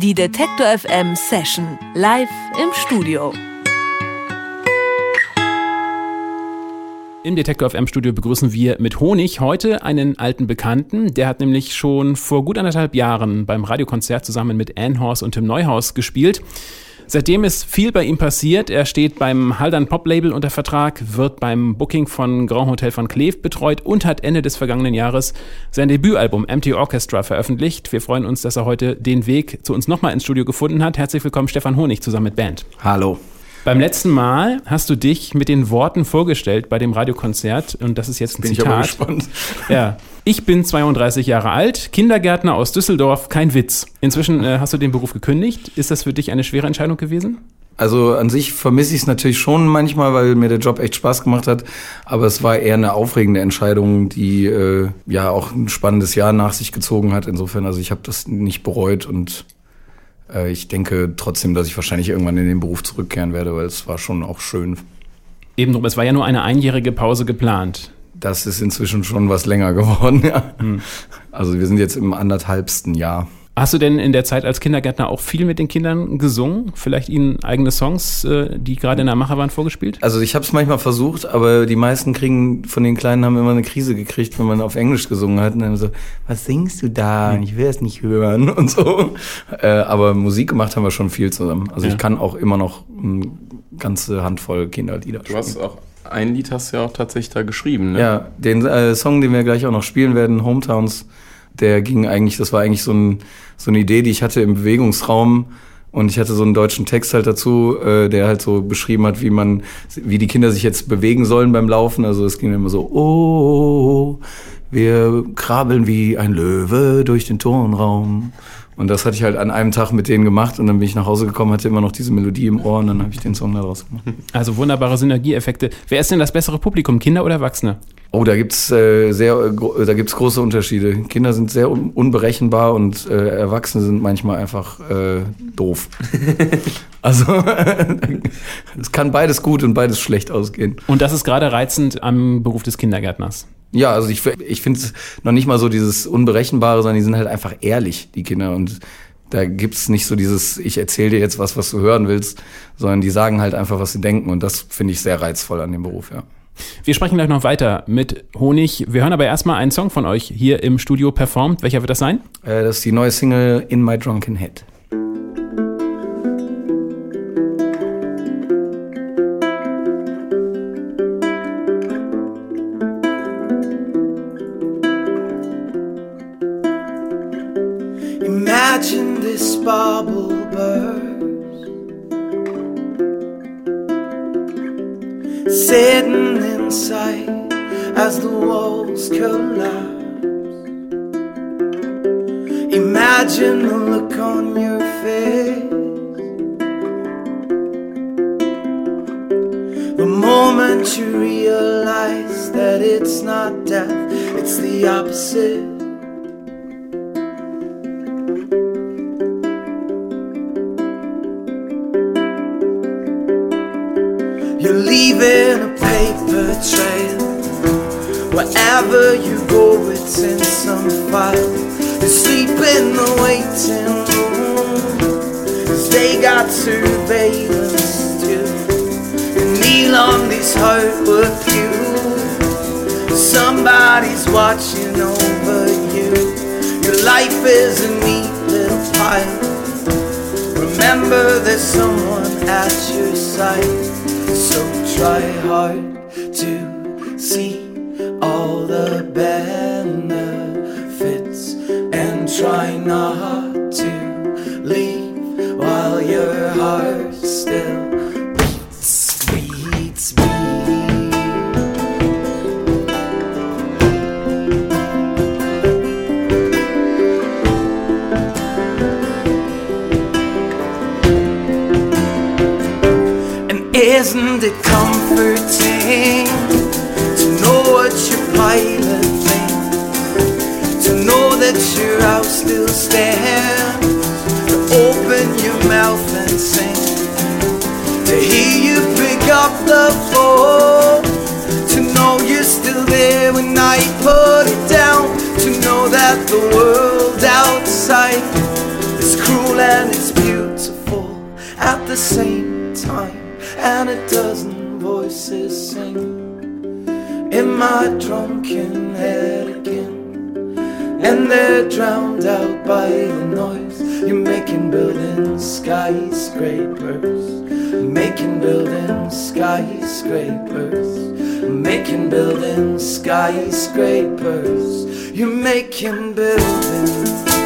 Die Detektor FM Session live im Studio. Im Detektor FM Studio begrüßen wir mit Honig heute einen alten Bekannten. Der hat nämlich schon vor gut anderthalb Jahren beim Radiokonzert zusammen mit Anne Horst und Tim Neuhaus gespielt. Seitdem ist viel bei ihm passiert. Er steht beim Haldern Pop Label unter Vertrag, wird beim Booking von Grand Hotel von Kleef betreut und hat Ende des vergangenen Jahres sein Debütalbum Empty Orchestra veröffentlicht. Wir freuen uns, dass er heute den Weg zu uns nochmal ins Studio gefunden hat. Herzlich willkommen, Stefan Honig, zusammen mit Band. Hallo. Beim letzten Mal hast du dich mit den Worten vorgestellt bei dem Radiokonzert und das ist jetzt ein Bin Zitat. ich aber gespannt. Ja. Ich bin 32 Jahre alt, Kindergärtner aus Düsseldorf, kein Witz. Inzwischen äh, hast du den Beruf gekündigt. Ist das für dich eine schwere Entscheidung gewesen? Also an sich vermisse ich es natürlich schon manchmal, weil mir der Job echt Spaß gemacht hat. Aber es war eher eine aufregende Entscheidung, die äh, ja auch ein spannendes Jahr nach sich gezogen hat. Insofern, also ich habe das nicht bereut und äh, ich denke trotzdem, dass ich wahrscheinlich irgendwann in den Beruf zurückkehren werde, weil es war schon auch schön. Eben drum, es war ja nur eine einjährige Pause geplant. Das ist inzwischen schon was länger geworden, ja. Also wir sind jetzt im anderthalbsten Jahr. Hast du denn in der Zeit als Kindergärtner auch viel mit den Kindern gesungen? Vielleicht ihnen eigene Songs, äh, die gerade in der Mache waren, vorgespielt? Also ich habe es manchmal versucht, aber die meisten kriegen von den Kleinen haben immer eine Krise gekriegt, wenn man auf Englisch gesungen hat und dann so, was singst du da? Und ich will es nicht hören und so. Äh, aber Musik gemacht haben wir schon viel zusammen. Also Ja. ich kann auch immer noch eine ganze Handvoll Kinderlieder Du hast auch ein Lied hast du ja auch tatsächlich da geschrieben, ne? Ja, den äh, Song, den wir gleich auch noch spielen werden, Hometowns, der ging eigentlich, das war eigentlich so, ein, so eine Idee, die ich hatte im Bewegungsraum. Und ich hatte so einen deutschen Text halt dazu, äh, der halt so beschrieben hat, wie man, wie die Kinder sich jetzt bewegen sollen beim Laufen. Also es ging immer so, oh, wir krabbeln wie ein Löwe durch den Turnraum. Und das hatte ich halt an einem Tag mit denen gemacht und dann bin ich nach Hause gekommen, hatte immer noch diese Melodie im Ohr und dann habe ich den Song daraus gemacht. Also wunderbare Synergieeffekte. Wer ist denn das bessere Publikum, Kinder oder Erwachsene? Oh, da gibt's äh, sehr, äh, da gibt's große Unterschiede. Kinder sind sehr un unberechenbar und äh, Erwachsene sind manchmal einfach äh, doof. also es kann beides gut und beides schlecht ausgehen. Und das ist gerade reizend am Beruf des Kindergärtners. Ja, also ich, ich finde es noch nicht mal so dieses Unberechenbare, sondern die sind halt einfach ehrlich, die Kinder. Und da gibt's nicht so dieses, ich erzähle dir jetzt was, was du hören willst, sondern die sagen halt einfach, was sie denken. Und das finde ich sehr reizvoll an dem Beruf, ja. Wir sprechen gleich noch weiter mit Honig. Wir hören aber erstmal einen Song von euch hier im Studio performt. Welcher wird das sein? Äh, das ist die neue Single In My Drunken Head. This bubble burst. Sitting inside as the walls collapse. Imagine the look on your face. The moment you realize that it's not death, it's the opposite. Leaving a paper trail. Wherever you go, it's in some file. You sleep in the waiting room. Cause they got surveillance too. You kneel on these hardwood pews. Somebody's watching over you. Your life is a neat little pile. Remember, there's someone at your side. So try hard to see all the benefits and try not to leave while your heart isn't it comforting to know what your pilot thinks? To know that your house still stands? To open your mouth and sing? To hear you pick up the phone? To know you're still there when I put it down? To know that the world outside is cruel and it's beautiful at the same time, and a dozen voices sing in my drunken head again. And they're drowned out by the noise. You're making buildings skyscrapers, making buildings skyscrapers, making buildings skyscrapers. You're making buildings.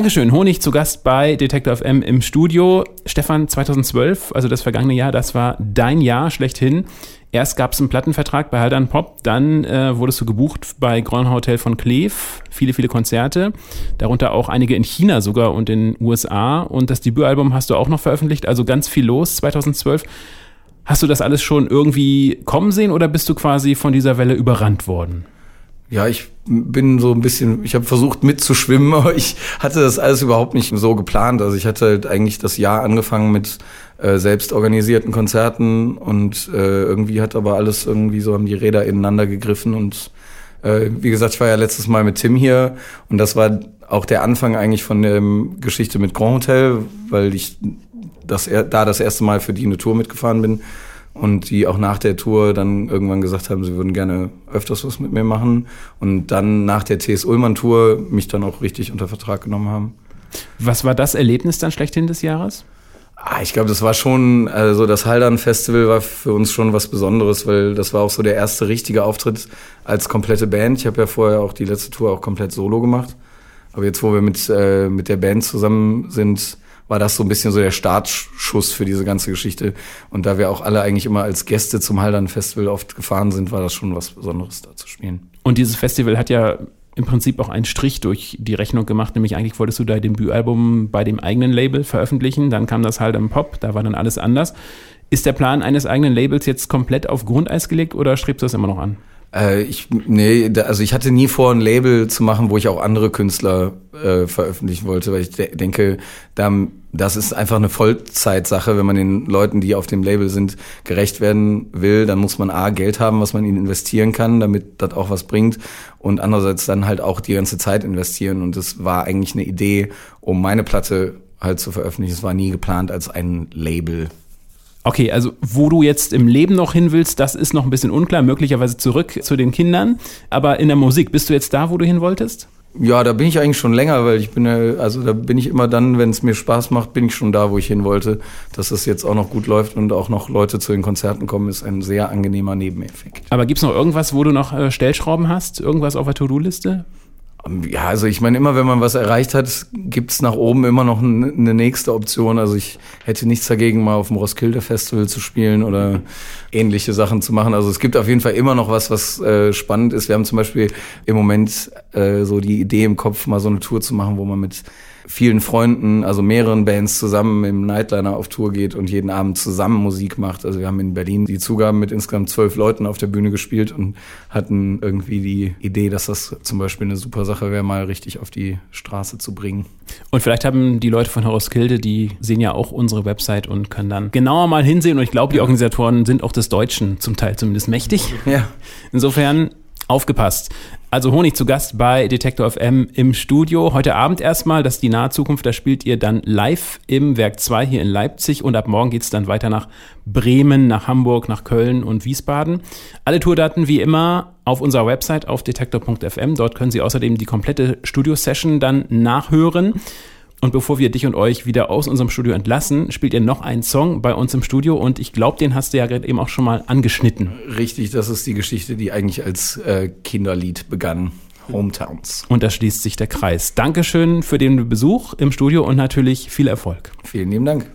Dankeschön. Honig zu Gast bei Detector FM im Studio. Stefan, 2012, also das vergangene Jahr, das war dein Jahr schlechthin. Erst gab es einen Plattenvertrag bei Haldern Pop, dann äh, wurdest du gebucht bei Grand Hotel von Kleef. Viele, viele Konzerte, darunter auch einige in China sogar und in den USA. Und das Debütalbum hast du auch noch veröffentlicht, also ganz viel los 2012. Hast du das alles schon irgendwie kommen sehen oder bist du quasi von dieser Welle überrannt worden? Ja, ich bin so ein bisschen, ich habe versucht mitzuschwimmen, aber ich hatte das alles überhaupt nicht so geplant. Also ich hatte halt eigentlich das Jahr angefangen mit äh, selbst organisierten Konzerten und äh, irgendwie hat aber alles irgendwie so haben die Räder ineinander gegriffen und äh, wie gesagt, ich war ja letztes Mal mit Tim hier und das war auch der Anfang eigentlich von der Geschichte mit Grand Hotel, weil ich das da das erste Mal für die eine Tour mitgefahren bin und die auch nach der Tour dann irgendwann gesagt haben, sie würden gerne öfters was mit mir machen und dann nach der TS Ullmann Tour mich dann auch richtig unter Vertrag genommen haben. Was war das Erlebnis dann schlechthin des Jahres? Ah, ich glaube, das war schon, also das Haldern Festival war für uns schon was Besonderes, weil das war auch so der erste richtige Auftritt als komplette Band. Ich habe ja vorher auch die letzte Tour auch komplett solo gemacht. Aber jetzt, wo wir mit, äh, mit der Band zusammen sind, war das so ein bisschen so der Startschuss für diese ganze Geschichte. Und da wir auch alle eigentlich immer als Gäste zum Haldern Festival oft gefahren sind, war das schon was Besonderes da zu spielen. Und dieses Festival hat ja im Prinzip auch einen Strich durch die Rechnung gemacht, nämlich eigentlich wolltest du dein Debütalbum bei dem eigenen Label veröffentlichen, dann kam das Haldern Pop, da war dann alles anders. Ist der Plan eines eigenen Labels jetzt komplett auf Grundeis gelegt oder strebst du das immer noch an? Äh, ich, nee, da, also ich hatte nie vor, ein Label zu machen, wo ich auch andere Künstler äh, veröffentlichen wollte, weil ich de denke, da, das ist einfach eine Vollzeitsache. Wenn man den Leuten, die auf dem Label sind, gerecht werden will, dann muss man A, Geld haben, was man ihnen investieren kann, damit das auch was bringt. Und andererseits dann halt auch die ganze Zeit investieren. Und das war eigentlich eine Idee, um meine Platte halt zu veröffentlichen. Es war nie geplant als ein Label. Okay, also wo du jetzt im Leben noch hin willst, das ist noch ein bisschen unklar, möglicherweise zurück zu den Kindern. Aber in der Musik, bist du jetzt da, wo du hin wolltest? Ja, da bin ich eigentlich schon länger, weil ich bin ja, also da bin ich immer dann, wenn es mir Spaß macht, bin ich schon da, wo ich hin wollte. Dass es jetzt auch noch gut läuft und auch noch Leute zu den Konzerten kommen, ist ein sehr angenehmer Nebeneffekt. Aber gibt's noch irgendwas, wo du noch äh, Stellschrauben hast? Irgendwas auf der To-Do-Liste? Ja, also ich meine, immer wenn man was erreicht hat, gibt's nach oben immer noch eine nächste Option. Also ich hätte nichts dagegen, mal auf dem Roskilde Festival zu spielen oder ähnliche Sachen zu machen. Also es gibt auf jeden Fall immer noch was, was äh, spannend ist. Wir haben zum Beispiel im Moment äh, so die Idee im Kopf, mal so eine Tour zu machen, wo man mit vielen Freunden, also mehreren Bands zusammen im Nightliner auf Tour geht und jeden Abend zusammen Musik macht. Also wir haben in Berlin die Zugaben mit insgesamt zwölf Leuten auf der Bühne gespielt und hatten irgendwie die Idee, dass das zum Beispiel eine super Sache wäre, mal richtig auf die Straße zu bringen. Und vielleicht haben die Leute von Horoskilde, die sehen ja auch unsere Website und können dann genauer mal hinsehen. Und ich glaube, die Organisatoren sind auch des Deutschen zum Teil zumindest mächtig. Ja. Insofern aufgepasst. Also Honig zu Gast bei Detektor FM im Studio. Heute Abend erstmal, das ist die nahe Zukunft, da spielt ihr dann live im Werk 2 hier in Leipzig und ab morgen geht's dann weiter nach Bremen, nach Hamburg, nach Köln und Wiesbaden. Alle Tourdaten wie immer auf unserer Website auf detektor.fm. Dort können Sie außerdem die komplette Studio-Session dann nachhören. Und bevor wir dich und euch wieder aus unserem Studio entlassen, spielt ihr noch einen Song bei uns im Studio und ich glaube, den hast du ja gerade eben auch schon mal angeschnitten. Richtig, das ist die Geschichte, die eigentlich als äh, Kinderlied begann. Hometowns. Und da schließt sich der Kreis. Dankeschön für den Besuch im Studio und natürlich viel Erfolg. Vielen lieben Dank.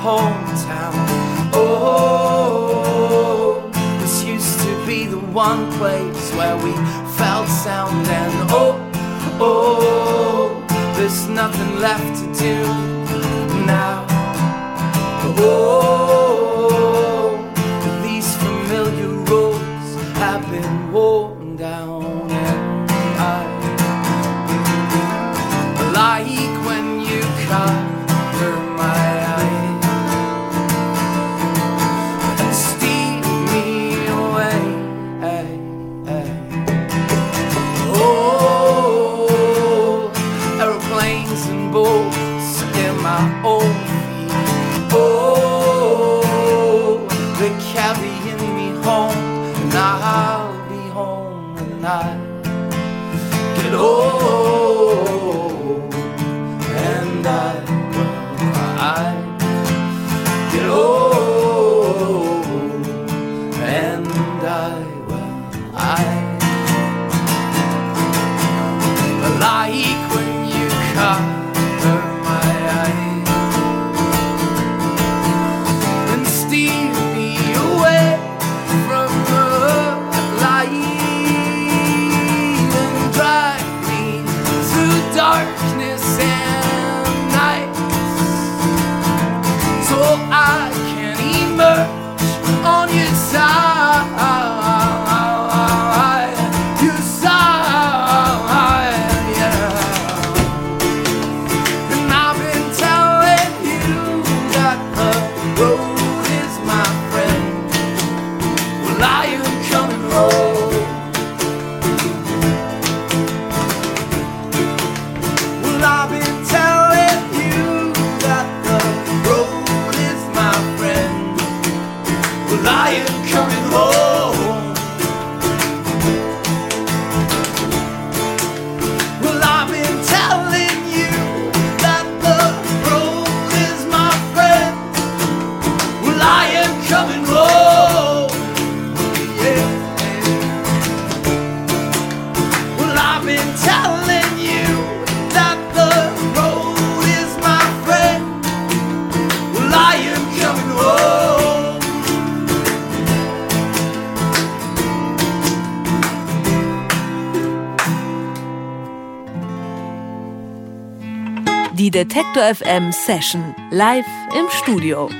Hometown. Oh, this used to be the one place where we felt sound, and oh, oh, there's nothing left to do now. Oh, Oh, Well, I am coming home. Detektor FM Session live im Studio.